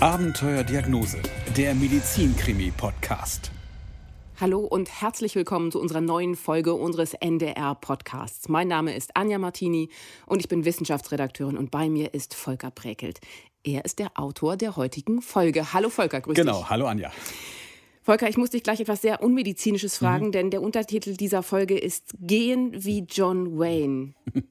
Abenteuerdiagnose, der Medizinkrimi-Podcast. Hallo und herzlich willkommen zu unserer neuen Folge unseres NDR-Podcasts. Mein Name ist Anja Martini und ich bin Wissenschaftsredakteurin und bei mir ist Volker Brekelt. Er ist der Autor der heutigen Folge. Hallo Volker, grüß genau, dich. Genau, hallo Anja. Volker, ich muss dich gleich etwas sehr Unmedizinisches fragen, mhm. denn der Untertitel dieser Folge ist Gehen wie John Wayne.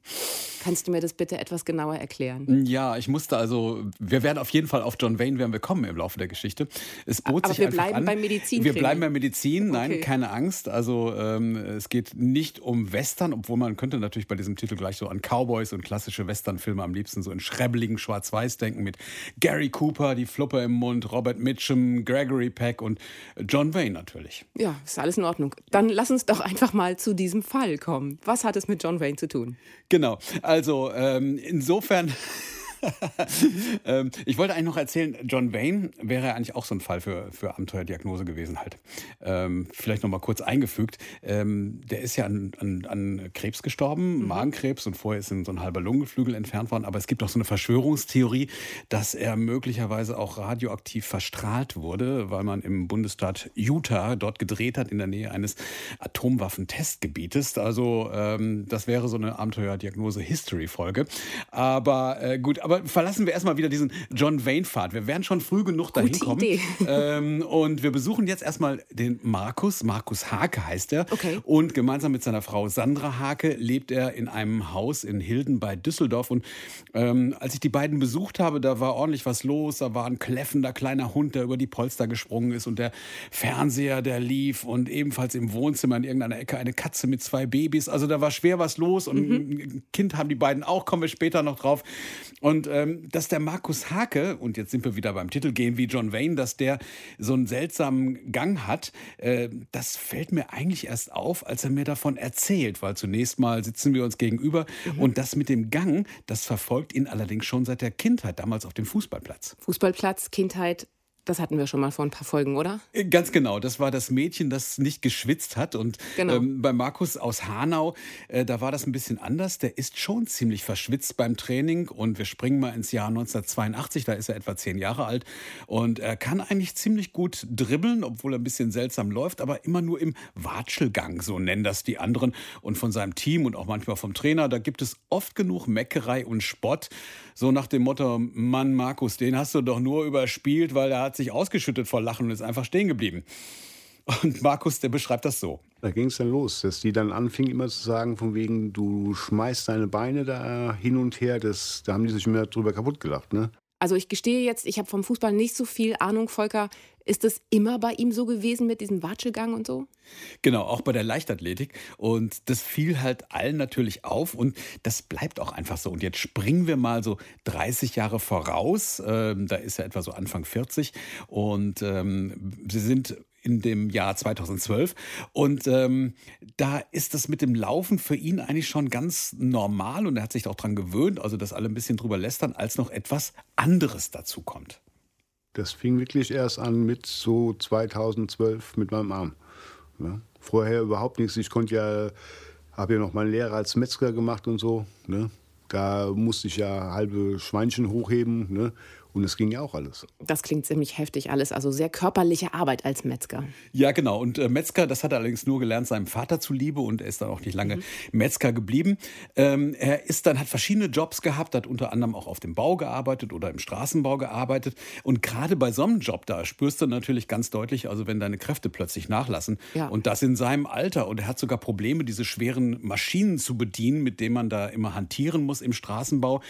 Kannst du mir das bitte etwas genauer erklären? Ja, ich musste also, wir werden auf jeden Fall auf John Wayne werden wir kommen im Laufe der Geschichte. Es bot Aber sich wir bleiben an. bei Medizin. Wir bleiben bei Medizin, nein, okay. keine Angst. Also ähm, es geht nicht um Western, obwohl man könnte natürlich bei diesem Titel gleich so an Cowboys und klassische Westernfilme am liebsten so in schrebbeligen Schwarz-Weiß denken mit Gary Cooper, die Fluppe im Mund, Robert Mitchum, Gregory Peck und John Wayne natürlich. Ja, ist alles in Ordnung. Dann lass uns doch einfach mal zu diesem Fall kommen. Was hat es mit John Wayne zu tun? Genau. Also ähm, insofern ähm, ich wollte eigentlich noch erzählen, John Wayne wäre eigentlich auch so ein Fall für, für Abenteuerdiagnose gewesen halt. Ähm, vielleicht noch mal kurz eingefügt. Ähm, der ist ja an, an, an Krebs gestorben, mhm. Magenkrebs und vorher ist ihm so ein halber Lungengeflügel entfernt worden. Aber es gibt auch so eine Verschwörungstheorie, dass er möglicherweise auch radioaktiv verstrahlt wurde, weil man im Bundesstaat Utah dort gedreht hat in der Nähe eines Atomwaffentestgebietes. Also ähm, das wäre so eine Abenteuerdiagnose-History-Folge. Aber äh, gut, aber verlassen wir erstmal wieder diesen John Wayne-Pfad. Wir werden schon früh genug dahin Gute kommen. Idee. Ähm, und wir besuchen jetzt erstmal den Markus. Markus Hake heißt er. Okay. Und gemeinsam mit seiner Frau Sandra Hake lebt er in einem Haus in Hilden bei Düsseldorf. Und ähm, als ich die beiden besucht habe, da war ordentlich was los. Da war ein kläffender kleiner Hund, der über die Polster gesprungen ist. Und der Fernseher, der lief. Und ebenfalls im Wohnzimmer in irgendeiner Ecke eine Katze mit zwei Babys. Also da war schwer was los. Und mhm. ein Kind haben die beiden auch, kommen wir später noch drauf. Und ähm, dass der Markus Hake, und jetzt sind wir wieder beim Titel gehen wie John Wayne, dass der so einen seltsamen Gang hat, äh, das fällt mir eigentlich erst auf, als er mir davon erzählt, weil zunächst mal sitzen wir uns gegenüber mhm. und das mit dem Gang, das verfolgt ihn allerdings schon seit der Kindheit, damals auf dem Fußballplatz. Fußballplatz, Kindheit, das hatten wir schon mal vor ein paar Folgen, oder? Äh, ganz genau. Das war das Mädchen, das nicht geschwitzt hat. Und genau. ähm, bei Markus aus Hanau, äh, da war das ein bisschen anders. Der ist schon ziemlich verschwitzt beim Training. Und wir springen mal ins Jahr 1982. Da ist er etwa zehn Jahre alt. Und er kann eigentlich ziemlich gut dribbeln, obwohl er ein bisschen seltsam läuft, aber immer nur im Watschelgang, so nennen das die anderen. Und von seinem Team und auch manchmal vom Trainer, da gibt es oft genug Meckerei und Spott. So nach dem Motto, Mann, Markus, den hast du doch nur überspielt, weil er hat sich ausgeschüttet vor Lachen und ist einfach stehen geblieben. Und Markus, der beschreibt das so. Da ging es dann los, dass die dann anfingen immer zu sagen, von wegen, du schmeißt deine Beine da hin und her, das, da haben die sich immer drüber kaputt gelacht. Ne? Also ich gestehe jetzt, ich habe vom Fußball nicht so viel Ahnung, Volker. Ist das immer bei ihm so gewesen mit diesem Watschelgang und so? Genau, auch bei der Leichtathletik. Und das fiel halt allen natürlich auf und das bleibt auch einfach so. Und jetzt springen wir mal so 30 Jahre voraus. Ähm, da ist er etwa so Anfang 40 und ähm, sie sind in dem Jahr 2012. Und ähm, da ist das mit dem Laufen für ihn eigentlich schon ganz normal und er hat sich auch daran gewöhnt, also dass alle ein bisschen drüber lästern, als noch etwas anderes dazu kommt. Das fing wirklich erst an mit so 2012 mit meinem Arm. Ja. Vorher überhaupt nichts. Ich konnte ja, habe ja noch meinen Lehrer als Metzger gemacht und so. Ne? Da musste ich ja halbe Schweinchen hochheben. Ne? Und es ging ja auch alles. Das klingt ziemlich heftig alles, also sehr körperliche Arbeit als Metzger. Ja, genau. Und äh, Metzger, das hat er allerdings nur gelernt seinem Vater zuliebe und er ist dann auch nicht lange mhm. Metzger geblieben. Ähm, er ist dann, hat verschiedene Jobs gehabt, hat unter anderem auch auf dem Bau gearbeitet oder im Straßenbau gearbeitet. Und gerade bei so einem Job, da spürst du natürlich ganz deutlich, also wenn deine Kräfte plötzlich nachlassen. Ja. Und das in seinem Alter. Und er hat sogar Probleme, diese schweren Maschinen zu bedienen, mit denen man da immer hantieren muss im Straßenbau.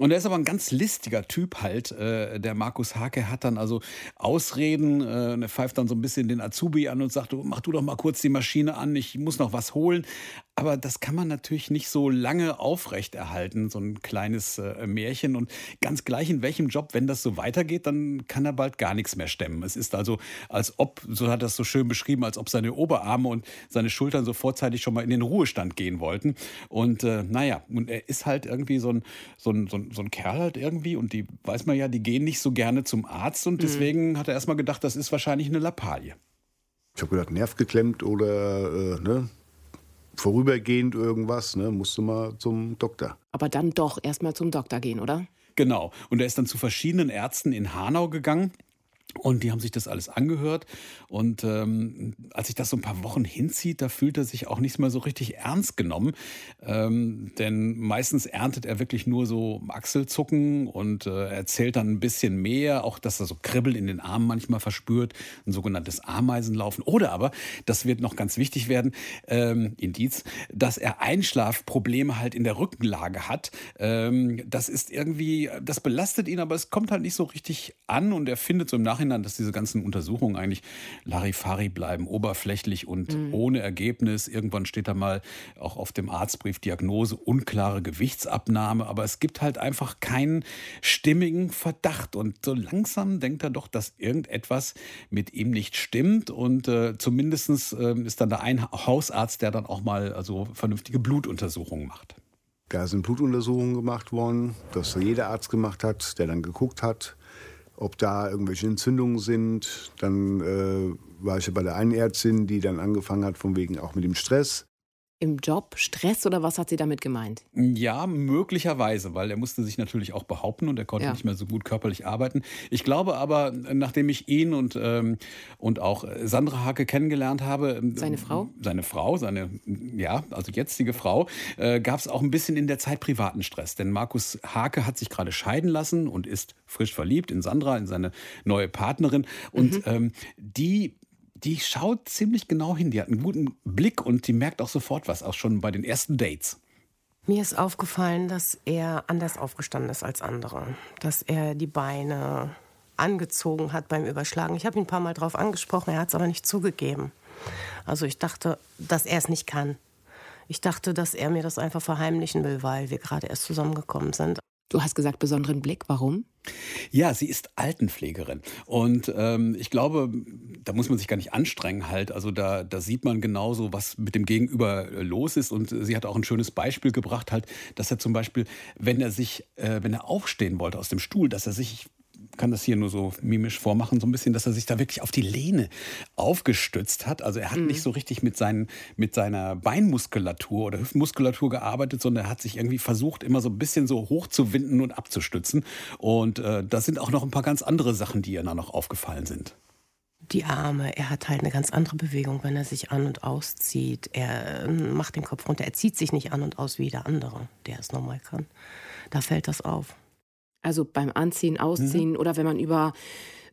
Und er ist aber ein ganz listiger Typ halt. Äh, äh, der Markus Hake hat dann also Ausreden, äh, er pfeift dann so ein bisschen den Azubi an und sagt, mach du doch mal kurz die Maschine an, ich muss noch was holen. Aber das kann man natürlich nicht so lange aufrechterhalten, so ein kleines äh, Märchen. Und ganz gleich in welchem Job, wenn das so weitergeht, dann kann er bald gar nichts mehr stemmen. Es ist also, als ob, so hat er es so schön beschrieben, als ob seine Oberarme und seine Schultern so vorzeitig schon mal in den Ruhestand gehen wollten. Und äh, naja, und er ist halt irgendwie so ein, so, ein, so, ein, so ein Kerl halt irgendwie. Und die weiß man ja, die gehen nicht so gerne zum Arzt. Und mhm. deswegen mhm. hat er erstmal gedacht, das ist wahrscheinlich eine Lappalie. Ich habe gedacht, Nerv geklemmt oder äh, ne, vorübergehend irgendwas, ne, musste mal zum Doktor. Aber dann doch erstmal zum Doktor gehen, oder? Genau. Und er ist dann zu verschiedenen Ärzten in Hanau gegangen. Und die haben sich das alles angehört. Und ähm, als sich das so ein paar Wochen hinzieht, da fühlt er sich auch nicht mehr so richtig ernst genommen. Ähm, denn meistens erntet er wirklich nur so Achselzucken und äh, erzählt dann ein bisschen mehr. Auch, dass er so Kribbeln in den Armen manchmal verspürt. Ein sogenanntes Ameisenlaufen. Oder aber, das wird noch ganz wichtig werden, ähm, Indiz, dass er Einschlafprobleme halt in der Rückenlage hat. Ähm, das ist irgendwie, das belastet ihn, aber es kommt halt nicht so richtig an. Und er findet so im Nachhinein, Nachhinein, dass diese ganzen Untersuchungen eigentlich Larifari bleiben, oberflächlich und mhm. ohne Ergebnis. Irgendwann steht da mal auch auf dem Arztbrief Diagnose unklare Gewichtsabnahme, aber es gibt halt einfach keinen stimmigen Verdacht. Und so langsam denkt er doch, dass irgendetwas mit ihm nicht stimmt. Und äh, zumindest äh, ist dann da ein Hausarzt, der dann auch mal also vernünftige Blutuntersuchungen macht. Da sind Blutuntersuchungen gemacht worden, das jeder Arzt gemacht hat, der dann geguckt hat, ob da irgendwelche Entzündungen sind. Dann äh, war ich bei der einen Ärztin, die dann angefangen hat, von wegen auch mit dem Stress im Job Stress oder was hat sie damit gemeint? Ja, möglicherweise, weil er musste sich natürlich auch behaupten und er konnte ja. nicht mehr so gut körperlich arbeiten. Ich glaube aber, nachdem ich ihn und, ähm, und auch Sandra Hake kennengelernt habe, ähm, seine Frau, seine Frau, seine ja, also jetzige Frau, äh, gab es auch ein bisschen in der Zeit privaten Stress, denn Markus Hake hat sich gerade scheiden lassen und ist frisch verliebt in Sandra, in seine neue Partnerin und mhm. ähm, die die schaut ziemlich genau hin. Die hat einen guten Blick und die merkt auch sofort was, auch schon bei den ersten Dates. Mir ist aufgefallen, dass er anders aufgestanden ist als andere. Dass er die Beine angezogen hat beim Überschlagen. Ich habe ihn ein paar Mal darauf angesprochen, er hat es aber nicht zugegeben. Also ich dachte, dass er es nicht kann. Ich dachte, dass er mir das einfach verheimlichen will, weil wir gerade erst zusammengekommen sind. Du hast gesagt, besonderen Blick. Warum? Ja, sie ist Altenpflegerin. Und ähm, ich glaube, da muss man sich gar nicht anstrengen halt. Also da, da sieht man genauso, was mit dem Gegenüber äh, los ist. Und sie hat auch ein schönes Beispiel gebracht, halt, dass er zum Beispiel, wenn er sich, äh, wenn er aufstehen wollte aus dem Stuhl, dass er sich kann das hier nur so mimisch vormachen, so ein bisschen, dass er sich da wirklich auf die Lehne aufgestützt hat. Also er hat mhm. nicht so richtig mit, seinen, mit seiner Beinmuskulatur oder Hüftmuskulatur gearbeitet, sondern er hat sich irgendwie versucht, immer so ein bisschen so hochzuwinden und abzustützen. Und äh, da sind auch noch ein paar ganz andere Sachen, die ihr da noch aufgefallen sind die Arme. Er hat halt eine ganz andere Bewegung, wenn er sich an und auszieht. Er äh, macht den Kopf runter. Er zieht sich nicht an und aus wie der andere, der es normal kann. Da fällt das auf. Also beim Anziehen, Ausziehen mhm. oder wenn man über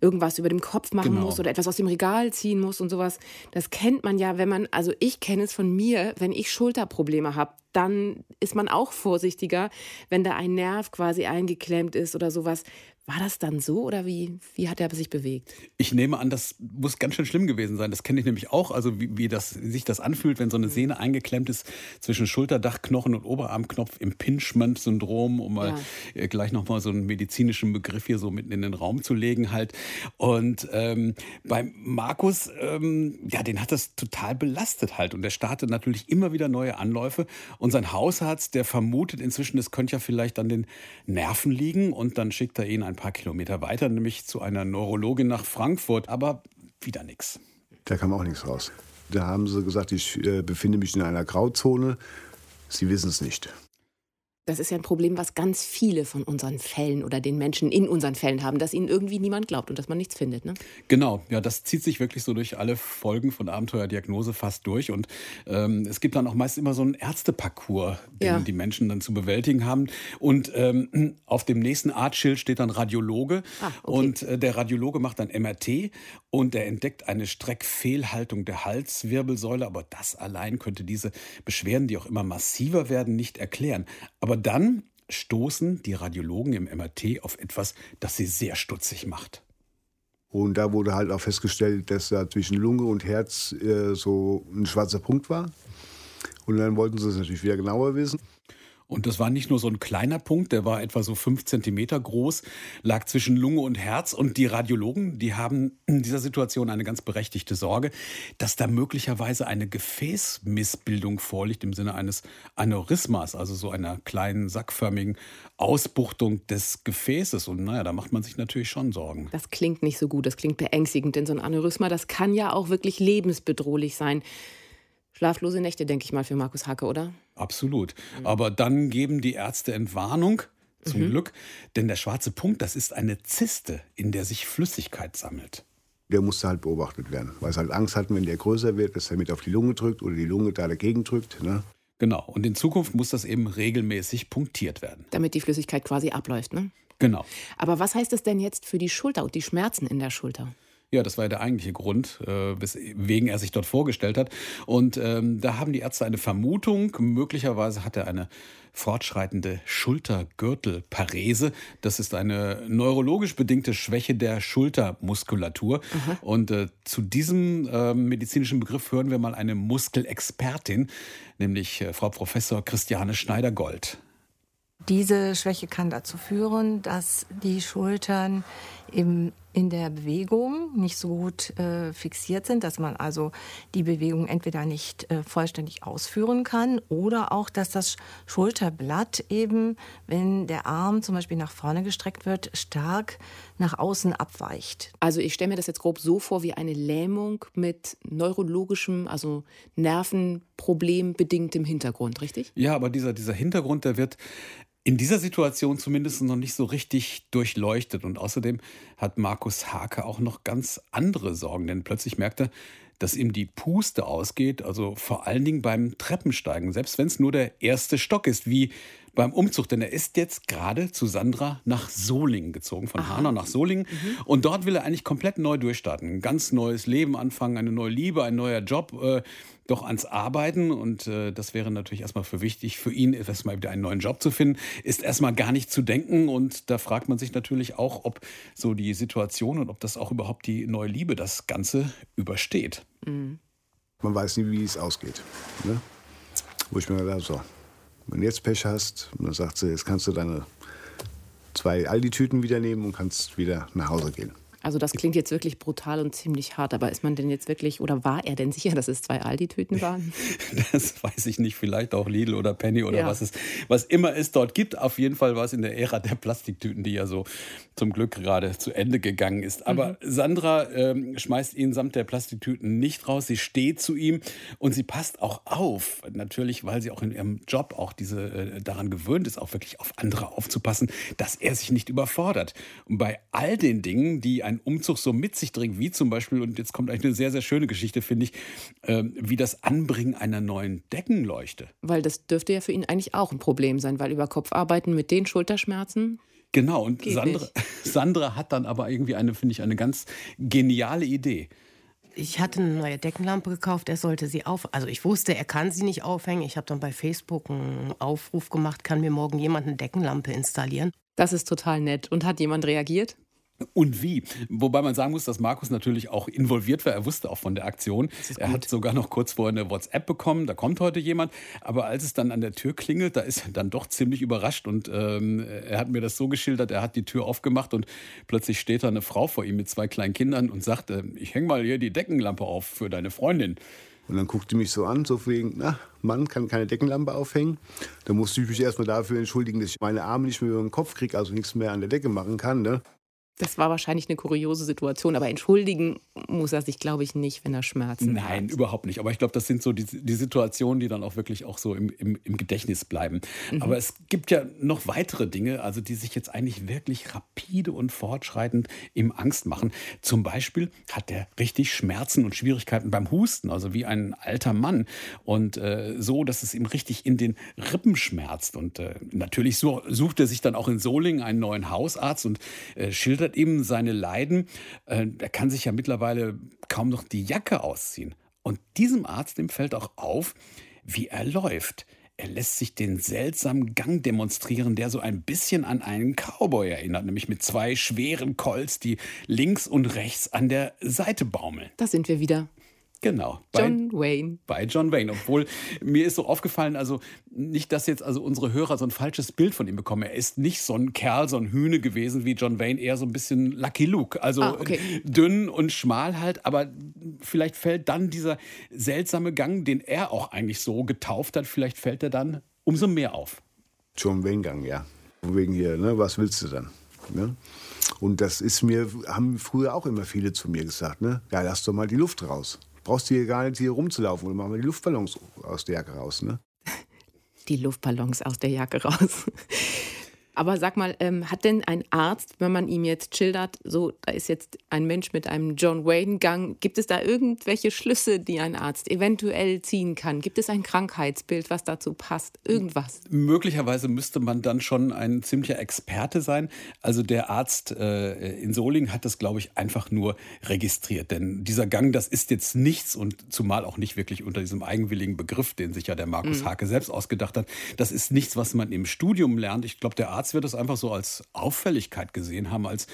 irgendwas über dem Kopf machen genau. muss oder etwas aus dem Regal ziehen muss und sowas. Das kennt man ja, wenn man, also ich kenne es von mir, wenn ich Schulterprobleme habe, dann ist man auch vorsichtiger, wenn da ein Nerv quasi eingeklemmt ist oder sowas. War das dann so oder wie, wie hat er sich bewegt? Ich nehme an, das muss ganz schön schlimm gewesen sein. Das kenne ich nämlich auch. Also wie, wie, das, wie sich das anfühlt, wenn so eine Sehne eingeklemmt ist zwischen Schulterdachknochen und Oberarmknopf, Impingement-Syndrom, um mal ja. Äh, gleich nochmal so einen medizinischen Begriff hier so mitten in den Raum zu legen halt. Und ähm, bei Markus, ähm, ja, den hat das total belastet halt. Und er startet natürlich immer wieder neue Anläufe. Und sein Hausarzt, der vermutet inzwischen, es könnte ja vielleicht an den Nerven liegen und dann schickt er ihn ein paar Kilometer weiter, nämlich zu einer Neurologin nach Frankfurt, aber wieder nichts. Da kam auch nichts raus. Da haben sie gesagt, ich äh, befinde mich in einer Grauzone. Sie wissen es nicht. Das ist ja ein Problem, was ganz viele von unseren Fällen oder den Menschen in unseren Fällen haben, dass ihnen irgendwie niemand glaubt und dass man nichts findet. Ne? Genau, ja, das zieht sich wirklich so durch alle Folgen von Abenteuerdiagnose fast durch. Und ähm, es gibt dann auch meist immer so einen Ärzteparcours, den ja. die Menschen dann zu bewältigen haben. Und ähm, auf dem nächsten Artschild steht dann Radiologe. Ah, okay. Und äh, der Radiologe macht dann MRT und er entdeckt eine Streckfehlhaltung der Halswirbelsäule. Aber das allein könnte diese Beschwerden, die auch immer massiver werden, nicht erklären. Aber aber dann stoßen die Radiologen im MRT auf etwas, das sie sehr stutzig macht. Und da wurde halt auch festgestellt, dass da zwischen Lunge und Herz äh, so ein schwarzer Punkt war. Und dann wollten sie es natürlich wieder genauer wissen. Und das war nicht nur so ein kleiner Punkt, der war etwa so fünf Zentimeter groß, lag zwischen Lunge und Herz. Und die Radiologen, die haben in dieser Situation eine ganz berechtigte Sorge, dass da möglicherweise eine Gefäßmissbildung vorliegt im Sinne eines Aneurysmas, also so einer kleinen sackförmigen Ausbuchtung des Gefäßes. Und naja, da macht man sich natürlich schon Sorgen. Das klingt nicht so gut, das klingt beängstigend, denn so ein Aneurysma, das kann ja auch wirklich lebensbedrohlich sein. Schlaflose Nächte, denke ich mal, für Markus Hacke, oder? Absolut. Mhm. Aber dann geben die Ärzte Entwarnung. Zum mhm. Glück, denn der schwarze Punkt, das ist eine Zyste, in der sich Flüssigkeit sammelt. Der musste halt beobachtet werden, weil sie halt Angst hatten, wenn der größer wird, dass er mit auf die Lunge drückt oder die Lunge da dagegen drückt. Ne? Genau, und in Zukunft muss das eben regelmäßig punktiert werden. Damit die Flüssigkeit quasi abläuft, ne? Genau. Aber was heißt das denn jetzt für die Schulter und die Schmerzen in der Schulter? Ja, das war ja der eigentliche Grund, äh, weswegen er sich dort vorgestellt hat. Und ähm, da haben die Ärzte eine Vermutung. Möglicherweise hat er eine fortschreitende Schultergürtelparese. Das ist eine neurologisch bedingte Schwäche der Schultermuskulatur. Mhm. Und äh, zu diesem äh, medizinischen Begriff hören wir mal eine Muskelexpertin, nämlich äh, Frau Professor Christiane Schneider-Gold. Diese Schwäche kann dazu führen, dass die Schultern im, in der Bewegung nicht so gut äh, fixiert sind, dass man also die Bewegung entweder nicht äh, vollständig ausführen kann oder auch, dass das Schulterblatt eben, wenn der Arm zum Beispiel nach vorne gestreckt wird, stark nach außen abweicht. Also ich stelle mir das jetzt grob so vor wie eine Lähmung mit neurologischem, also Nervenproblem bedingtem Hintergrund, richtig? Ja, aber dieser, dieser Hintergrund, der wird in dieser Situation zumindest noch nicht so richtig durchleuchtet. Und außerdem hat Markus Hake auch noch ganz andere Sorgen, denn plötzlich merkt er, dass ihm die Puste ausgeht, also vor allen Dingen beim Treppensteigen, selbst wenn es nur der erste Stock ist, wie beim Umzug, denn er ist jetzt gerade zu Sandra nach Solingen gezogen, von Aha. Hanau nach Solingen. Mhm. Und dort will er eigentlich komplett neu durchstarten, ein ganz neues Leben anfangen, eine neue Liebe, ein neuer Job, äh, doch ans Arbeiten. Und äh, das wäre natürlich erstmal für wichtig, für ihn erstmal wieder einen neuen Job zu finden, ist erstmal gar nicht zu denken. Und da fragt man sich natürlich auch, ob so die Situation und ob das auch überhaupt die neue Liebe das Ganze übersteht. Mhm. Man weiß nie, wie es ausgeht. Ne? Wo ich mir gedacht so, wenn du jetzt Pech hast, dann sagt sie, jetzt kannst du deine zwei Aldi-Tüten wieder nehmen und kannst wieder nach Hause gehen. Also das klingt jetzt wirklich brutal und ziemlich hart, aber ist man denn jetzt wirklich oder war er denn sicher, dass es zwei Aldi-Tüten waren? Das weiß ich nicht, vielleicht auch Lidl oder Penny oder ja. was es was immer es dort gibt. Auf jeden Fall war es in der Ära der Plastiktüten, die ja so zum Glück gerade zu Ende gegangen ist. Aber mhm. Sandra ähm, schmeißt ihn samt der Plastiktüten nicht raus. Sie steht zu ihm und sie passt auch auf. Natürlich, weil sie auch in ihrem Job auch diese äh, daran gewöhnt ist, auch wirklich auf andere aufzupassen, dass er sich nicht überfordert. Und bei all den Dingen, die ein ein Umzug so mit sich bringt, wie zum Beispiel, und jetzt kommt eigentlich eine sehr, sehr schöne Geschichte, finde ich, äh, wie das Anbringen einer neuen Deckenleuchte. Weil das dürfte ja für ihn eigentlich auch ein Problem sein, weil über Kopf arbeiten mit den Schulterschmerzen. Genau, und Sandra, Sandra hat dann aber irgendwie eine, finde ich, eine ganz geniale Idee. Ich hatte eine neue Deckenlampe gekauft, er sollte sie auf. Also ich wusste, er kann sie nicht aufhängen. Ich habe dann bei Facebook einen Aufruf gemacht, kann mir morgen jemand eine Deckenlampe installieren. Das ist total nett. Und hat jemand reagiert? Und wie? Wobei man sagen muss, dass Markus natürlich auch involviert war. Er wusste auch von der Aktion. Er hat sogar noch kurz vorher eine WhatsApp bekommen. Da kommt heute jemand. Aber als es dann an der Tür klingelt, da ist er dann doch ziemlich überrascht. Und ähm, er hat mir das so geschildert. Er hat die Tür aufgemacht und plötzlich steht da eine Frau vor ihm mit zwei kleinen Kindern und sagt: äh, Ich hänge mal hier die Deckenlampe auf für deine Freundin. Und dann guckte mich so an, so wegen, na, Mann kann keine Deckenlampe aufhängen. Da musste ich mich erstmal dafür entschuldigen, dass ich meine Arme nicht mehr über den Kopf kriege, also nichts mehr an der Decke machen kann. Ne? Das war wahrscheinlich eine kuriose Situation, aber entschuldigen muss er sich, glaube ich, nicht, wenn er Schmerzen Nein, hat. Nein, überhaupt nicht. Aber ich glaube, das sind so die, die, Situationen, die dann auch wirklich auch so im, im, im Gedächtnis bleiben. Mhm. Aber es gibt ja noch weitere Dinge, also die sich jetzt eigentlich wirklich rapide und fortschreitend im Angst machen. Zum Beispiel hat er richtig Schmerzen und Schwierigkeiten beim Husten, also wie ein alter Mann. Und äh, so, dass es ihm richtig in den Rippen schmerzt. Und äh, natürlich so, sucht er sich dann auch in Solingen einen neuen Hausarzt und äh, schildert schildert eben seine Leiden. Äh, er kann sich ja mittlerweile kaum noch die Jacke ausziehen. Und diesem Arzt, dem fällt auch auf, wie er läuft. Er lässt sich den seltsamen Gang demonstrieren, der so ein bisschen an einen Cowboy erinnert, nämlich mit zwei schweren Colts, die links und rechts an der Seite baumeln. Da sind wir wieder. Genau. John bei, Wayne. Bei John Wayne. Obwohl mir ist so aufgefallen, also nicht, dass jetzt also unsere Hörer so ein falsches Bild von ihm bekommen. Er ist nicht so ein Kerl, so ein Hühne gewesen wie John Wayne, eher so ein bisschen Lucky Luke. Also ah, okay. dünn und schmal halt, aber vielleicht fällt dann dieser seltsame Gang, den er auch eigentlich so getauft hat, vielleicht fällt er dann umso mehr auf. John Wayne Gang, ja. Wegen hier, ne? Was willst du dann? Ne? Und das ist mir, haben früher auch immer viele zu mir gesagt, ne? Ja, lass doch mal die Luft raus brauchst du hier gar nicht hier rumzulaufen. Und machen wir die Luftballons aus der Jacke raus, ne? Die Luftballons aus der Jacke raus. Aber sag mal, ähm, hat denn ein Arzt, wenn man ihm jetzt schildert, so, da ist jetzt ein Mensch mit einem John Wayne-Gang, gibt es da irgendwelche Schlüsse, die ein Arzt eventuell ziehen kann? Gibt es ein Krankheitsbild, was dazu passt? Irgendwas? Möglicherweise müsste man dann schon ein ziemlicher Experte sein. Also der Arzt äh, in Solingen hat das, glaube ich, einfach nur registriert. Denn dieser Gang, das ist jetzt nichts und zumal auch nicht wirklich unter diesem eigenwilligen Begriff, den sich ja der Markus mhm. Hake selbst ausgedacht hat. Das ist nichts, was man im Studium lernt. Ich glaube, der Arzt Arzt wird das einfach so als Auffälligkeit gesehen haben, als,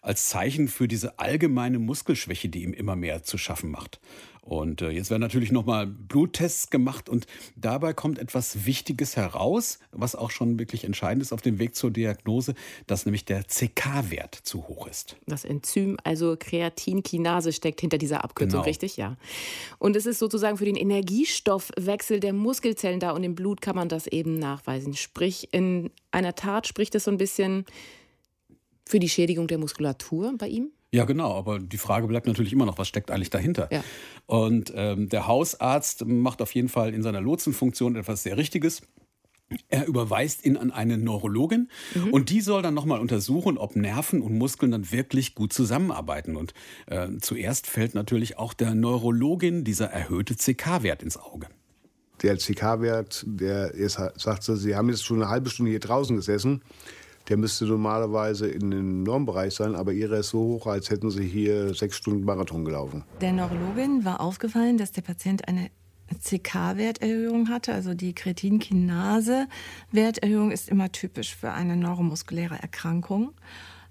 als Zeichen für diese allgemeine Muskelschwäche, die ihm immer mehr zu schaffen macht. Und äh, jetzt werden natürlich nochmal Bluttests gemacht und dabei kommt etwas Wichtiges heraus, was auch schon wirklich entscheidend ist auf dem Weg zur Diagnose, dass nämlich der CK-Wert zu hoch ist. Das Enzym, also Kreatinkinase, steckt hinter dieser Abkürzung, genau. richtig? Ja. Und es ist sozusagen für den Energiestoffwechsel der Muskelzellen da und im Blut kann man das eben nachweisen. Sprich, in einer Tat spricht es so ein bisschen für die Schädigung der Muskulatur bei ihm? Ja, genau, aber die Frage bleibt natürlich immer noch, was steckt eigentlich dahinter? Ja. Und ähm, der Hausarzt macht auf jeden Fall in seiner Lotsenfunktion etwas sehr Richtiges. Er überweist ihn an eine Neurologin mhm. und die soll dann nochmal untersuchen, ob Nerven und Muskeln dann wirklich gut zusammenarbeiten. Und äh, zuerst fällt natürlich auch der Neurologin dieser erhöhte CK-Wert ins Auge. Der CK-Wert, der ist, sagt sie, Sie haben jetzt schon eine halbe Stunde hier draußen gesessen der müsste normalerweise in dem Normbereich sein, aber ihre ist so hoch, als hätten sie hier sechs Stunden Marathon gelaufen. Der Neurologin war aufgefallen, dass der Patient eine CK-Werterhöhung hatte, also die Kretinkinase-Werterhöhung ist immer typisch für eine neuromuskuläre Erkrankung.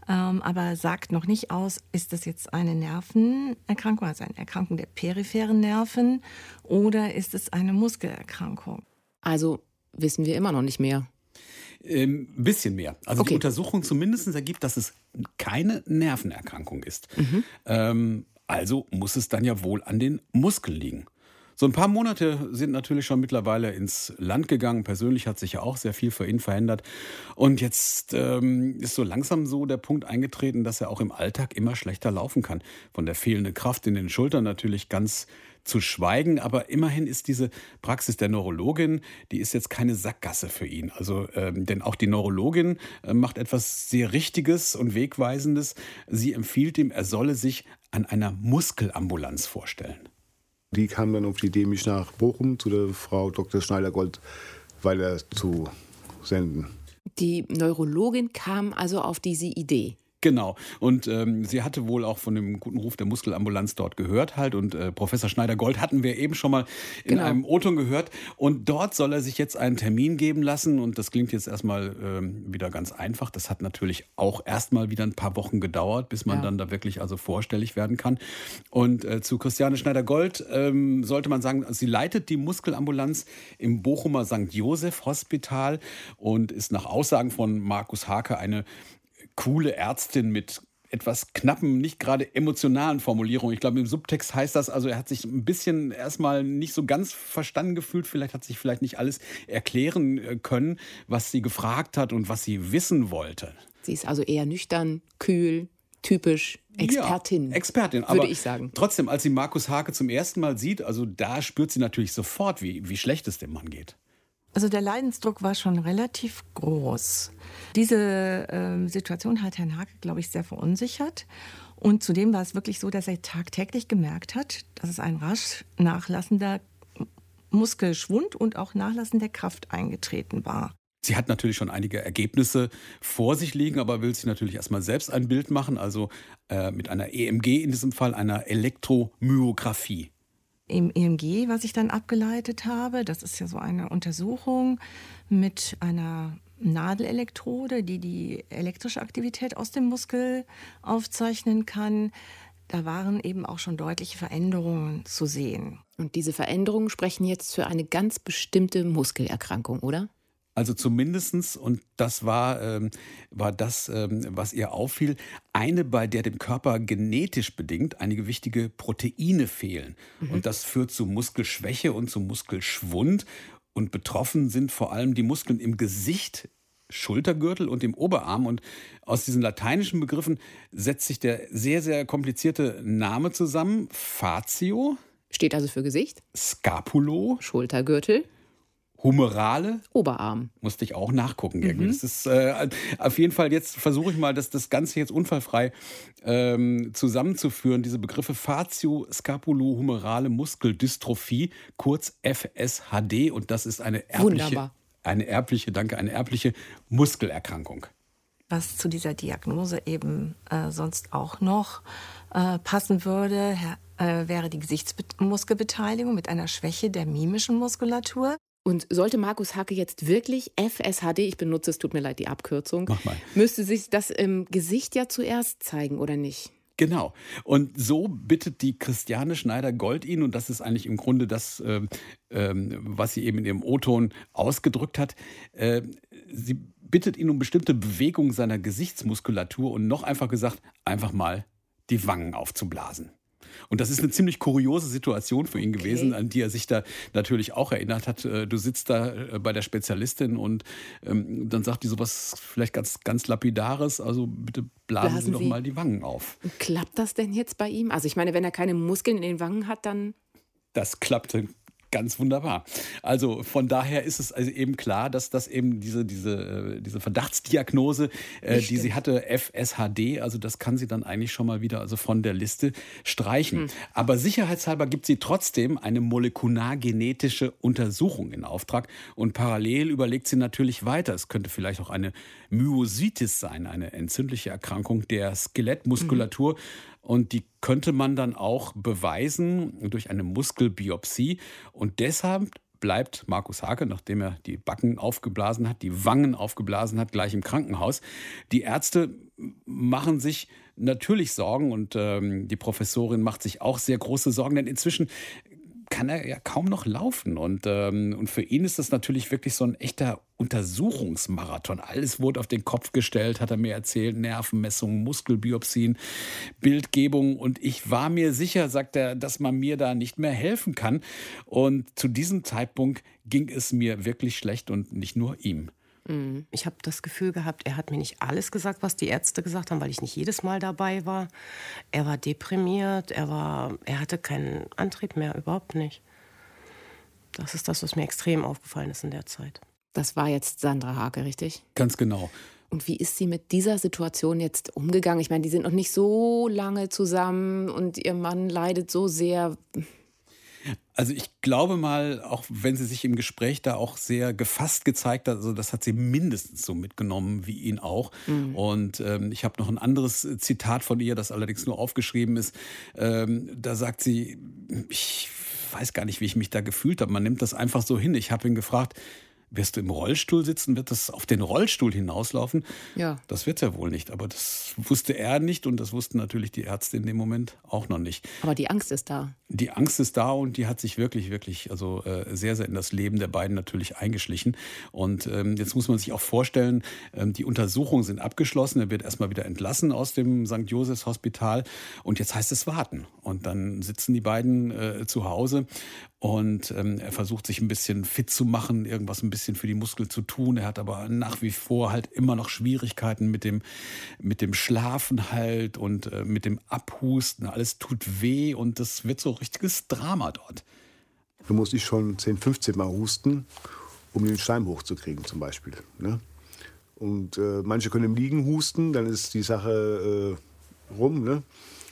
Ähm, aber sagt noch nicht aus, ist das jetzt eine Nervenerkrankung, also eine Erkrankung der peripheren Nerven oder ist es eine Muskelerkrankung? Also wissen wir immer noch nicht mehr. Ein ähm, bisschen mehr. Also okay. die Untersuchung zumindest ergibt, dass es keine Nervenerkrankung ist. Mhm. Ähm, also muss es dann ja wohl an den Muskeln liegen. So ein paar Monate sind natürlich schon mittlerweile ins Land gegangen. Persönlich hat sich ja auch sehr viel für ihn verändert. Und jetzt ähm, ist so langsam so der Punkt eingetreten, dass er auch im Alltag immer schlechter laufen kann. Von der fehlenden Kraft in den Schultern natürlich ganz zu schweigen. Aber immerhin ist diese Praxis der Neurologin, die ist jetzt keine Sackgasse für ihn. Also, ähm, denn auch die Neurologin äh, macht etwas sehr Richtiges und Wegweisendes. Sie empfiehlt ihm, er solle sich an einer Muskelambulanz vorstellen. Die kam dann auf die Idee, mich nach Bochum zu der Frau Dr. Schneider-Gold weiter zu senden. Die Neurologin kam also auf diese Idee. Genau. Und ähm, sie hatte wohl auch von dem guten Ruf der Muskelambulanz dort gehört halt. Und äh, Professor Schneider-Gold hatten wir eben schon mal in genau. einem O-Ton gehört. Und dort soll er sich jetzt einen Termin geben lassen. Und das klingt jetzt erstmal ähm, wieder ganz einfach. Das hat natürlich auch erstmal wieder ein paar Wochen gedauert, bis man ja. dann da wirklich also vorstellig werden kann. Und äh, zu Christiane Schneider-Gold ähm, sollte man sagen, sie leitet die Muskelambulanz im Bochumer St. Josef Hospital und ist nach Aussagen von Markus Hake eine coole Ärztin mit etwas knappen, nicht gerade emotionalen Formulierungen. Ich glaube, im Subtext heißt das, also er hat sich ein bisschen erstmal nicht so ganz verstanden gefühlt. Vielleicht hat sich vielleicht nicht alles erklären äh, können, was sie gefragt hat und was sie wissen wollte. Sie ist also eher nüchtern, kühl, typisch Expertin. Ja, Expertin, würde ich sagen. Trotzdem, als sie Markus Hake zum ersten Mal sieht, also da spürt sie natürlich sofort, wie, wie schlecht es dem Mann geht. Also der Leidensdruck war schon relativ groß. Diese äh, Situation hat Herrn Hake, glaube ich, sehr verunsichert. Und zudem war es wirklich so, dass er tagtäglich gemerkt hat, dass es ein rasch nachlassender Muskelschwund und auch Nachlassen der Kraft eingetreten war. Sie hat natürlich schon einige Ergebnisse vor sich liegen, aber will sich natürlich erstmal selbst ein Bild machen, also äh, mit einer EMG in diesem Fall, einer Elektromyographie im EMG, was ich dann abgeleitet habe. Das ist ja so eine Untersuchung mit einer Nadelelektrode, die die elektrische Aktivität aus dem Muskel aufzeichnen kann. Da waren eben auch schon deutliche Veränderungen zu sehen. Und diese Veränderungen sprechen jetzt für eine ganz bestimmte Muskelerkrankung, oder? Also zumindestens und das war, ähm, war das, ähm, was ihr auffiel, eine, bei der dem Körper genetisch bedingt einige wichtige Proteine fehlen. Mhm. Und das führt zu Muskelschwäche und zu Muskelschwund. Und betroffen sind vor allem die Muskeln im Gesicht, Schultergürtel und im Oberarm. Und aus diesen lateinischen Begriffen setzt sich der sehr, sehr komplizierte Name zusammen. Fatio. Steht also für Gesicht. Scapulo. Schultergürtel humerale Oberarm. Musste ich auch nachgucken. Mhm. Das ist äh, auf jeden Fall, jetzt versuche ich mal, das, das Ganze jetzt unfallfrei ähm, zusammenzuführen. Diese Begriffe Fatio-Scapulo-Humerale Muskeldystrophie, kurz FSHD. Und das ist eine erbliche, Wunderbar. eine erbliche, danke, eine erbliche Muskelerkrankung. Was zu dieser Diagnose eben äh, sonst auch noch äh, passen würde, äh, wäre die Gesichtsmuskelbeteiligung mit einer Schwäche der mimischen Muskulatur. Und sollte Markus Hacke jetzt wirklich FSHD, ich benutze es, tut mir leid, die Abkürzung, müsste sich das im Gesicht ja zuerst zeigen, oder nicht? Genau. Und so bittet die Christiane Schneider-Gold ihn, und das ist eigentlich im Grunde das, äh, äh, was sie eben in ihrem O-Ton ausgedrückt hat. Äh, sie bittet ihn um bestimmte Bewegungen seiner Gesichtsmuskulatur und noch einfach gesagt, einfach mal die Wangen aufzublasen. Und das ist eine ziemlich kuriose Situation für ihn okay. gewesen, an die er sich da natürlich auch erinnert hat. Äh, du sitzt da äh, bei der Spezialistin und ähm, dann sagt die sowas vielleicht ganz, ganz lapidares, also bitte blasen, blasen Sie doch mal die Wangen auf. Klappt das denn jetzt bei ihm? Also ich meine, wenn er keine Muskeln in den Wangen hat, dann das klappte ganz wunderbar. Also von daher ist es also eben klar, dass das eben diese, diese, äh, diese Verdachtsdiagnose, äh, die sie hatte, FSHD, also das kann sie dann eigentlich schon mal wieder also von der Liste streichen. Hm. Aber sicherheitshalber gibt sie trotzdem eine molekulargenetische Untersuchung in Auftrag und parallel überlegt sie natürlich weiter. Es könnte vielleicht auch eine Myositis sein, eine entzündliche Erkrankung der Skelettmuskulatur. Hm. Und die könnte man dann auch beweisen durch eine Muskelbiopsie. Und deshalb bleibt Markus Hake, nachdem er die Backen aufgeblasen hat, die Wangen aufgeblasen hat, gleich im Krankenhaus. Die Ärzte machen sich natürlich Sorgen und ähm, die Professorin macht sich auch sehr große Sorgen, denn inzwischen kann er ja kaum noch laufen. Und, ähm, und für ihn ist das natürlich wirklich so ein echter Untersuchungsmarathon. Alles wurde auf den Kopf gestellt, hat er mir erzählt. Nervenmessungen, Muskelbiopsien, Bildgebung. Und ich war mir sicher, sagt er, dass man mir da nicht mehr helfen kann. Und zu diesem Zeitpunkt ging es mir wirklich schlecht und nicht nur ihm. Mhm. Ich habe das Gefühl gehabt, er hat mir nicht alles gesagt, was die Ärzte gesagt haben, weil ich nicht jedes Mal dabei war. Er war deprimiert, er, war, er hatte keinen Antrieb mehr, überhaupt nicht. Das ist das, was mir extrem aufgefallen ist in der Zeit. Das war jetzt Sandra Hake, richtig? Ganz genau. Und wie ist sie mit dieser Situation jetzt umgegangen? Ich meine, die sind noch nicht so lange zusammen und ihr Mann leidet so sehr. Also ich glaube mal, auch wenn sie sich im Gespräch da auch sehr gefasst gezeigt hat, also das hat sie mindestens so mitgenommen wie ihn auch. Mhm. Und ähm, ich habe noch ein anderes Zitat von ihr, das allerdings nur aufgeschrieben ist. Ähm, da sagt sie, ich weiß gar nicht, wie ich mich da gefühlt habe. Man nimmt das einfach so hin. Ich habe ihn gefragt, wirst du im Rollstuhl sitzen? Wird das auf den Rollstuhl hinauslaufen? Ja. Das wird ja wohl nicht. Aber das wusste er nicht und das wussten natürlich die Ärzte in dem Moment auch noch nicht. Aber die Angst ist da. Die Angst ist da und die hat sich wirklich, wirklich, also äh, sehr, sehr in das Leben der beiden natürlich eingeschlichen. Und ähm, jetzt muss man sich auch vorstellen, ähm, die Untersuchungen sind abgeschlossen. Er wird erstmal wieder entlassen aus dem St. Josephs Hospital. Und jetzt heißt es warten. Und dann sitzen die beiden äh, zu Hause und ähm, er versucht sich ein bisschen fit zu machen, irgendwas ein bisschen für die Muskeln zu tun. Er hat aber nach wie vor halt immer noch Schwierigkeiten mit dem, mit dem Schlafen halt und äh, mit dem Abhusten. Alles tut weh und das wird so richtiges Drama dort. Du musst dich schon 10, 15 Mal husten, um den Schleim hochzukriegen zum Beispiel. Ne? Und äh, manche können im Liegen husten, dann ist die Sache äh, rum. Ne?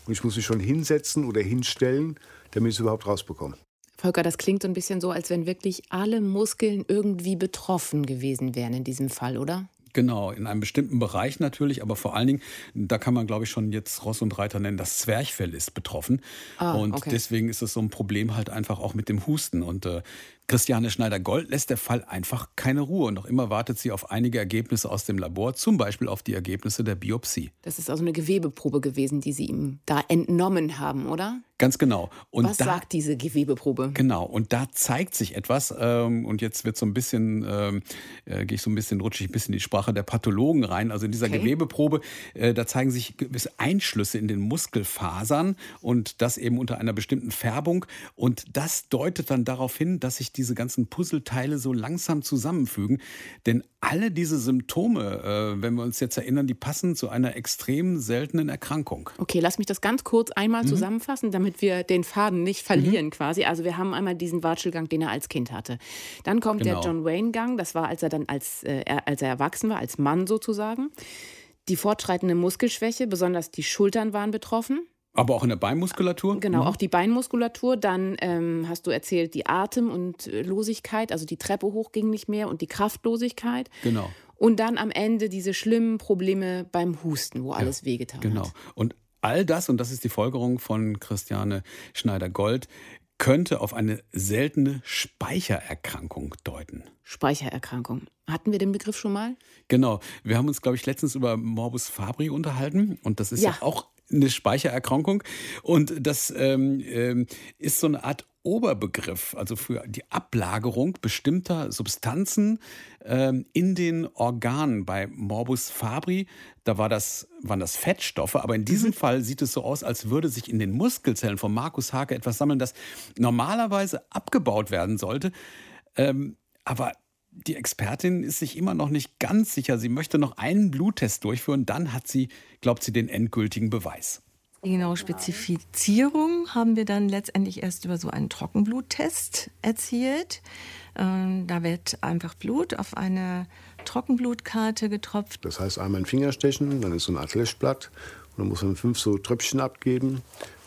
Und ich muss mich schon hinsetzen oder hinstellen, damit ich es überhaupt rausbekomme. Volker, das klingt so ein bisschen so, als wenn wirklich alle Muskeln irgendwie betroffen gewesen wären in diesem Fall, oder? Genau, in einem bestimmten Bereich natürlich, aber vor allen Dingen, da kann man, glaube ich, schon jetzt Ross und Reiter nennen, das Zwerchfell ist betroffen. Ah, und okay. deswegen ist es so ein Problem halt einfach auch mit dem Husten. Und äh, Christiane Schneider-Gold lässt der Fall einfach keine Ruhe. Noch immer wartet sie auf einige Ergebnisse aus dem Labor, zum Beispiel auf die Ergebnisse der Biopsie. Das ist also eine Gewebeprobe gewesen, die Sie ihm da entnommen haben, oder? Ganz genau. Und Was da, sagt diese Gewebeprobe? Genau, und da zeigt sich etwas, ähm, und jetzt wird so ein bisschen, ähm, äh, gehe ich so ein bisschen, rutsche ich ein bisschen in die Sprache der Pathologen rein. Also in dieser okay. Gewebeprobe, äh, da zeigen sich gewisse Einschlüsse in den Muskelfasern und das eben unter einer bestimmten Färbung. Und das deutet dann darauf hin, dass sich diese ganzen Puzzleteile so langsam zusammenfügen. Denn alle diese Symptome, äh, wenn wir uns jetzt erinnern, die passen zu einer extrem seltenen Erkrankung. Okay, lass mich das ganz kurz einmal mhm. zusammenfassen, damit wir den Faden nicht verlieren mhm. quasi. Also wir haben einmal diesen Watschelgang, den er als Kind hatte. Dann kommt genau. der John Wayne-Gang, das war, als er dann als, äh, als er erwachsen war, als Mann sozusagen. Die fortschreitende Muskelschwäche, besonders die Schultern waren betroffen. Aber auch in der Beinmuskulatur? Genau, mhm. auch die Beinmuskulatur. Dann ähm, hast du erzählt, die Atem- und Losigkeit, also die Treppe hoch ging nicht mehr und die Kraftlosigkeit. Genau. Und dann am Ende diese schlimmen Probleme beim Husten, wo alles ja, wehgetan genau. hat. Genau. Und all das, und das ist die Folgerung von Christiane Schneider-Gold, könnte auf eine seltene Speichererkrankung deuten. Speichererkrankung. Hatten wir den Begriff schon mal? Genau. Wir haben uns, glaube ich, letztens über Morbus Fabri unterhalten. Und das ist ja, ja auch eine Speichererkrankung. Und das ähm, ähm, ist so eine Art Oberbegriff, also für die Ablagerung bestimmter Substanzen ähm, in den Organen. Bei Morbus Fabri, da war das, waren das Fettstoffe, aber in diesem mhm. Fall sieht es so aus, als würde sich in den Muskelzellen von Markus Hake etwas sammeln, das normalerweise abgebaut werden sollte. Ähm, aber die Expertin ist sich immer noch nicht ganz sicher. Sie möchte noch einen Bluttest durchführen, dann hat sie, glaubt sie, den endgültigen Beweis. Die genaue Spezifizierung haben wir dann letztendlich erst über so einen Trockenbluttest erzielt. Ähm, da wird einfach Blut auf eine Trockenblutkarte getropft. Das heißt einmal ein Finger stechen, dann ist so ein Art Löschblatt und dann muss man fünf so Tröpfchen abgeben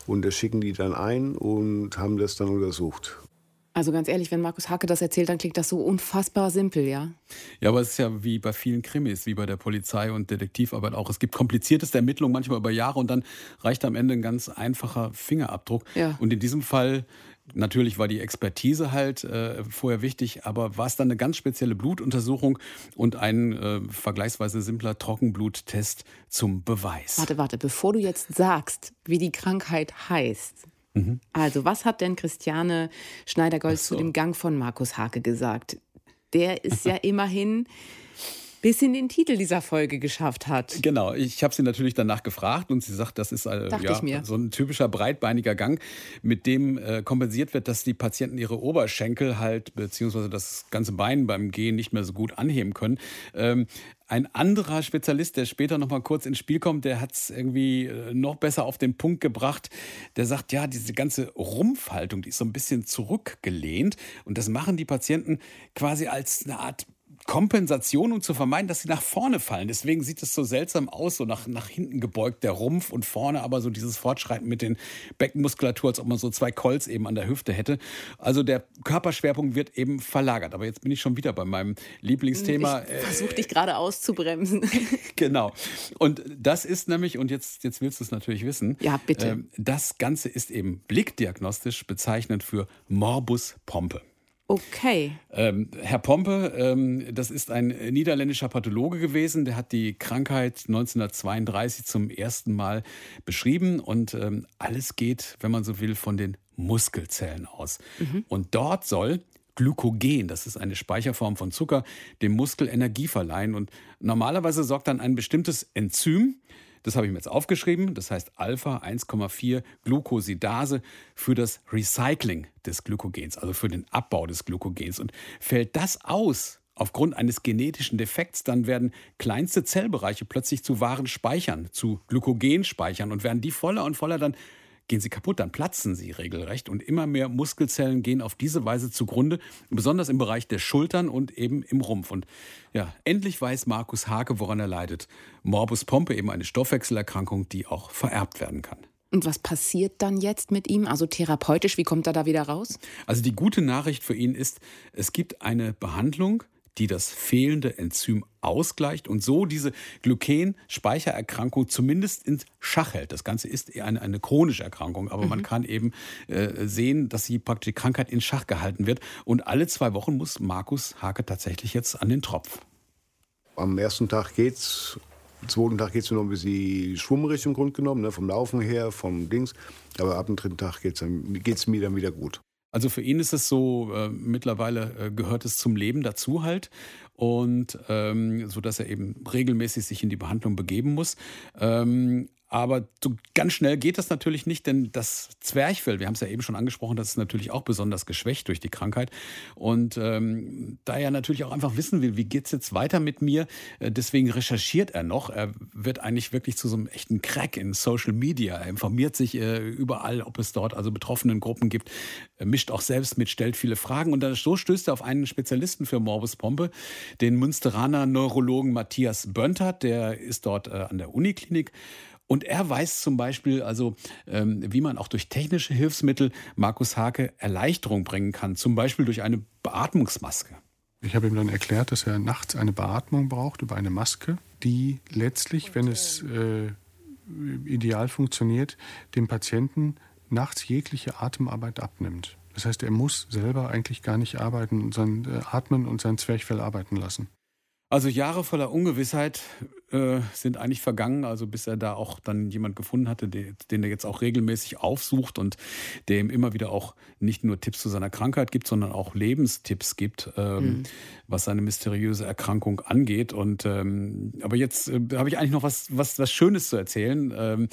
und das schicken die dann ein und haben das dann untersucht. Also ganz ehrlich, wenn Markus Hacke das erzählt, dann klingt das so unfassbar simpel, ja? Ja, aber es ist ja wie bei vielen Krimis, wie bei der Polizei und Detektivarbeit auch. Es gibt komplizierteste Ermittlungen manchmal über Jahre und dann reicht am Ende ein ganz einfacher Fingerabdruck. Ja. Und in diesem Fall Natürlich war die Expertise halt äh, vorher wichtig, aber war es dann eine ganz spezielle Blutuntersuchung und ein äh, vergleichsweise simpler Trockenbluttest zum Beweis. Warte, warte, bevor du jetzt sagst, wie die Krankheit heißt, Mhm. Also, was hat denn Christiane Schneider-Gold so. zu dem Gang von Markus Hake gesagt? Der ist ja immerhin bis in den Titel dieser Folge geschafft hat. Genau, ich habe sie natürlich danach gefragt und sie sagt, das ist äh, ja, so ein typischer breitbeiniger Gang, mit dem äh, kompensiert wird, dass die Patienten ihre Oberschenkel halt beziehungsweise das ganze Bein beim Gehen nicht mehr so gut anheben können. Ähm, ein anderer Spezialist, der später noch mal kurz ins Spiel kommt, der hat es irgendwie äh, noch besser auf den Punkt gebracht. Der sagt, ja, diese ganze Rumpfhaltung, die ist so ein bisschen zurückgelehnt. Und das machen die Patienten quasi als eine Art Kompensation, um zu vermeiden, dass sie nach vorne fallen. Deswegen sieht es so seltsam aus, so nach, nach hinten gebeugt der Rumpf und vorne aber so dieses Fortschreiten mit den Beckenmuskulatur, als ob man so zwei Colts eben an der Hüfte hätte. Also der Körperschwerpunkt wird eben verlagert. Aber jetzt bin ich schon wieder bei meinem Lieblingsthema. Ich versuche dich gerade auszubremsen. genau. Und das ist nämlich, und jetzt, jetzt willst du es natürlich wissen. Ja, bitte. Äh, das Ganze ist eben blickdiagnostisch bezeichnend für Morbus Pompe. Okay. Ähm, Herr Pompe, ähm, das ist ein niederländischer Pathologe gewesen, der hat die Krankheit 1932 zum ersten Mal beschrieben und ähm, alles geht, wenn man so will, von den Muskelzellen aus. Mhm. Und dort soll Glykogen, das ist eine Speicherform von Zucker, dem Muskel Energie verleihen. Und normalerweise sorgt dann ein bestimmtes Enzym, das habe ich mir jetzt aufgeschrieben. Das heißt Alpha 1,4 Glucosidase für das Recycling des Glykogens, also für den Abbau des Glykogens. Und fällt das aus aufgrund eines genetischen Defekts, dann werden kleinste Zellbereiche plötzlich zu wahren Speichern, zu Glykogenspeichern und werden die voller und voller, dann gehen sie kaputt, dann platzen sie regelrecht und immer mehr Muskelzellen gehen auf diese Weise zugrunde, besonders im Bereich der Schultern und eben im Rumpf. Und ja, endlich weiß Markus Hake, woran er leidet. Morbus Pompe, eben eine Stoffwechselerkrankung, die auch vererbt werden kann. Und was passiert dann jetzt mit ihm? Also therapeutisch, wie kommt er da wieder raus? Also die gute Nachricht für ihn ist, es gibt eine Behandlung, die das fehlende Enzym ausgleicht und so diese Glyken-Speichererkrankung zumindest in Schach hält. Das Ganze ist eher eine, eine chronische Erkrankung, aber mhm. man kann eben äh, sehen, dass die Krankheit in Schach gehalten wird. Und alle zwei Wochen muss Markus Hake tatsächlich jetzt an den Tropf. Am ersten Tag geht's am zweiten Tag geht es mir noch ein bisschen schwummerig im Grunde genommen, ne, vom Laufen her, vom Dings. Aber ab dem dritten Tag geht es mir dann wieder gut. Also für ihn ist es so, äh, mittlerweile äh, gehört es zum Leben dazu halt und ähm, so dass er eben regelmäßig sich in die Behandlung begeben muss. Ähm, aber so ganz schnell geht das natürlich nicht, denn das Zwerchfell, wir haben es ja eben schon angesprochen, das ist natürlich auch besonders geschwächt durch die Krankheit. Und ähm, da er natürlich auch einfach wissen will, wie geht es jetzt weiter mit mir, äh, deswegen recherchiert er noch. Er wird eigentlich wirklich zu so einem echten Crack in Social Media. Er informiert sich äh, überall, ob es dort also betroffenen Gruppen gibt, er mischt auch selbst mit, stellt viele Fragen. Und dann so stößt er auf einen Spezialisten für Morbus Pompe, den Münsteraner Neurologen Matthias Böntert. Der ist dort äh, an der Uniklinik und er weiß zum Beispiel also, ähm, wie man auch durch technische Hilfsmittel Markus Hake Erleichterung bringen kann, zum Beispiel durch eine Beatmungsmaske. Ich habe ihm dann erklärt, dass er nachts eine Beatmung braucht über eine Maske, die letztlich, wenn es äh, ideal funktioniert, dem Patienten nachts jegliche Atemarbeit abnimmt. Das heißt, er muss selber eigentlich gar nicht arbeiten, sondern äh, atmen und sein Zwerchfell arbeiten lassen. Also Jahre voller Ungewissheit äh, sind eigentlich vergangen, also bis er da auch dann jemand gefunden hatte, den, den er jetzt auch regelmäßig aufsucht und der ihm immer wieder auch nicht nur Tipps zu seiner Krankheit gibt, sondern auch Lebenstipps gibt, ähm, mhm. was seine mysteriöse Erkrankung angeht. Und ähm, aber jetzt äh, habe ich eigentlich noch was, was, was Schönes zu erzählen, ähm,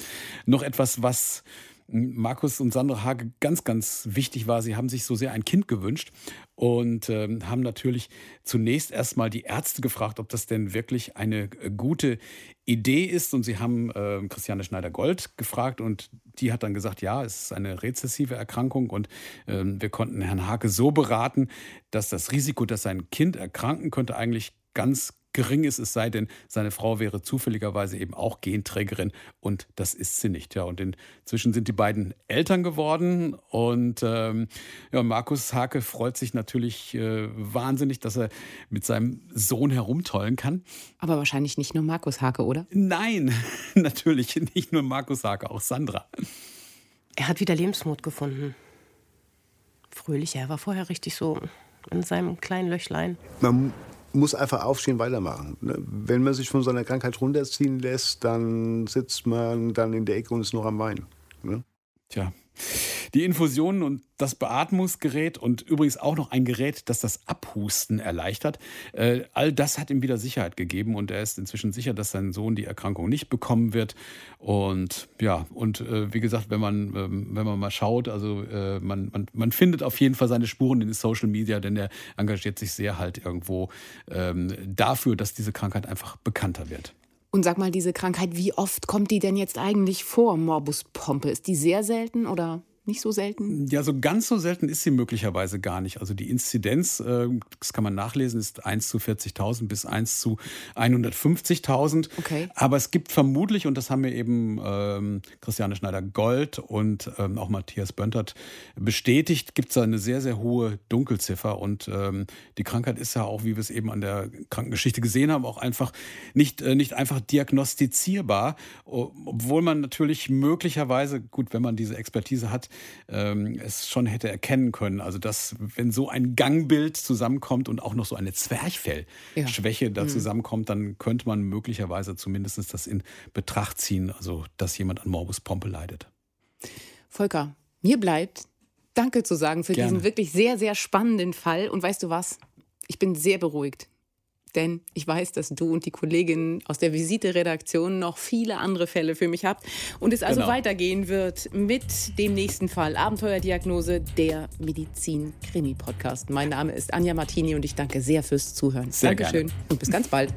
noch etwas, was Markus und Sandra Hage ganz, ganz wichtig war. Sie haben sich so sehr ein Kind gewünscht und äh, haben natürlich zunächst erstmal die Ärzte gefragt, ob das denn wirklich eine äh, gute Idee ist. Und sie haben äh, Christiane Schneider-Gold gefragt und die hat dann gesagt, ja, es ist eine rezessive Erkrankung und äh, wir konnten Herrn Hake so beraten, dass das Risiko, dass sein Kind erkranken könnte, eigentlich ganz gering ist, es sei denn, seine Frau wäre zufälligerweise eben auch Genträgerin und das ist sie nicht. Ja, und inzwischen sind die beiden Eltern geworden und ähm, ja, Markus Hake freut sich natürlich äh, wahnsinnig, dass er mit seinem Sohn herumtollen kann. Aber wahrscheinlich nicht nur Markus Hake, oder? Nein, natürlich nicht nur Markus Hake, auch Sandra. Er hat wieder Lebensmut gefunden. Fröhlich, er war vorher richtig so in seinem kleinen Löchlein. Man muss einfach aufstehen, weitermachen. Ne? Wenn man sich von so einer Krankheit runterziehen lässt, dann sitzt man dann in der Ecke und ist noch am Weinen. Ne? Tja, die Infusionen und das Beatmungsgerät und übrigens auch noch ein Gerät, das das Abhusten erleichtert. Äh, all das hat ihm wieder Sicherheit gegeben und er ist inzwischen sicher, dass sein Sohn die Erkrankung nicht bekommen wird. Und ja, und äh, wie gesagt, wenn man, ähm, wenn man mal schaut, also äh, man, man, man findet auf jeden Fall seine Spuren in den Social Media, denn er engagiert sich sehr halt irgendwo ähm, dafür, dass diese Krankheit einfach bekannter wird. Und sag mal, diese Krankheit, wie oft kommt die denn jetzt eigentlich vor, Morbus Pompe? Ist die sehr selten oder? Nicht so selten? Ja, so ganz so selten ist sie möglicherweise gar nicht. Also die Inzidenz, äh, das kann man nachlesen, ist 1 zu 40.000 bis 1 zu 150.000. Okay. Aber es gibt vermutlich, und das haben mir eben ähm, Christiane Schneider-Gold und ähm, auch Matthias Böntert bestätigt, gibt es eine sehr, sehr hohe Dunkelziffer. Und ähm, die Krankheit ist ja auch, wie wir es eben an der Krankengeschichte gesehen haben, auch einfach nicht, äh, nicht einfach diagnostizierbar. Obwohl man natürlich möglicherweise, gut, wenn man diese Expertise hat, ähm, es schon hätte erkennen können. Also dass, wenn so ein Gangbild zusammenkommt und auch noch so eine Zwerchfellschwäche ja. da mhm. zusammenkommt, dann könnte man möglicherweise zumindest das in Betracht ziehen, also dass jemand an Morbus Pompe leidet. Volker, mir bleibt Danke zu sagen für Gerne. diesen wirklich sehr, sehr spannenden Fall. Und weißt du was? Ich bin sehr beruhigt denn ich weiß, dass du und die Kolleginnen aus der Visite-Redaktion noch viele andere Fälle für mich habt und es also genau. weitergehen wird mit dem nächsten Fall Abenteuerdiagnose, der Medizin-Krimi-Podcast. Mein Name ist Anja Martini und ich danke sehr fürs Zuhören. Sehr Dankeschön gerne. und bis ganz bald.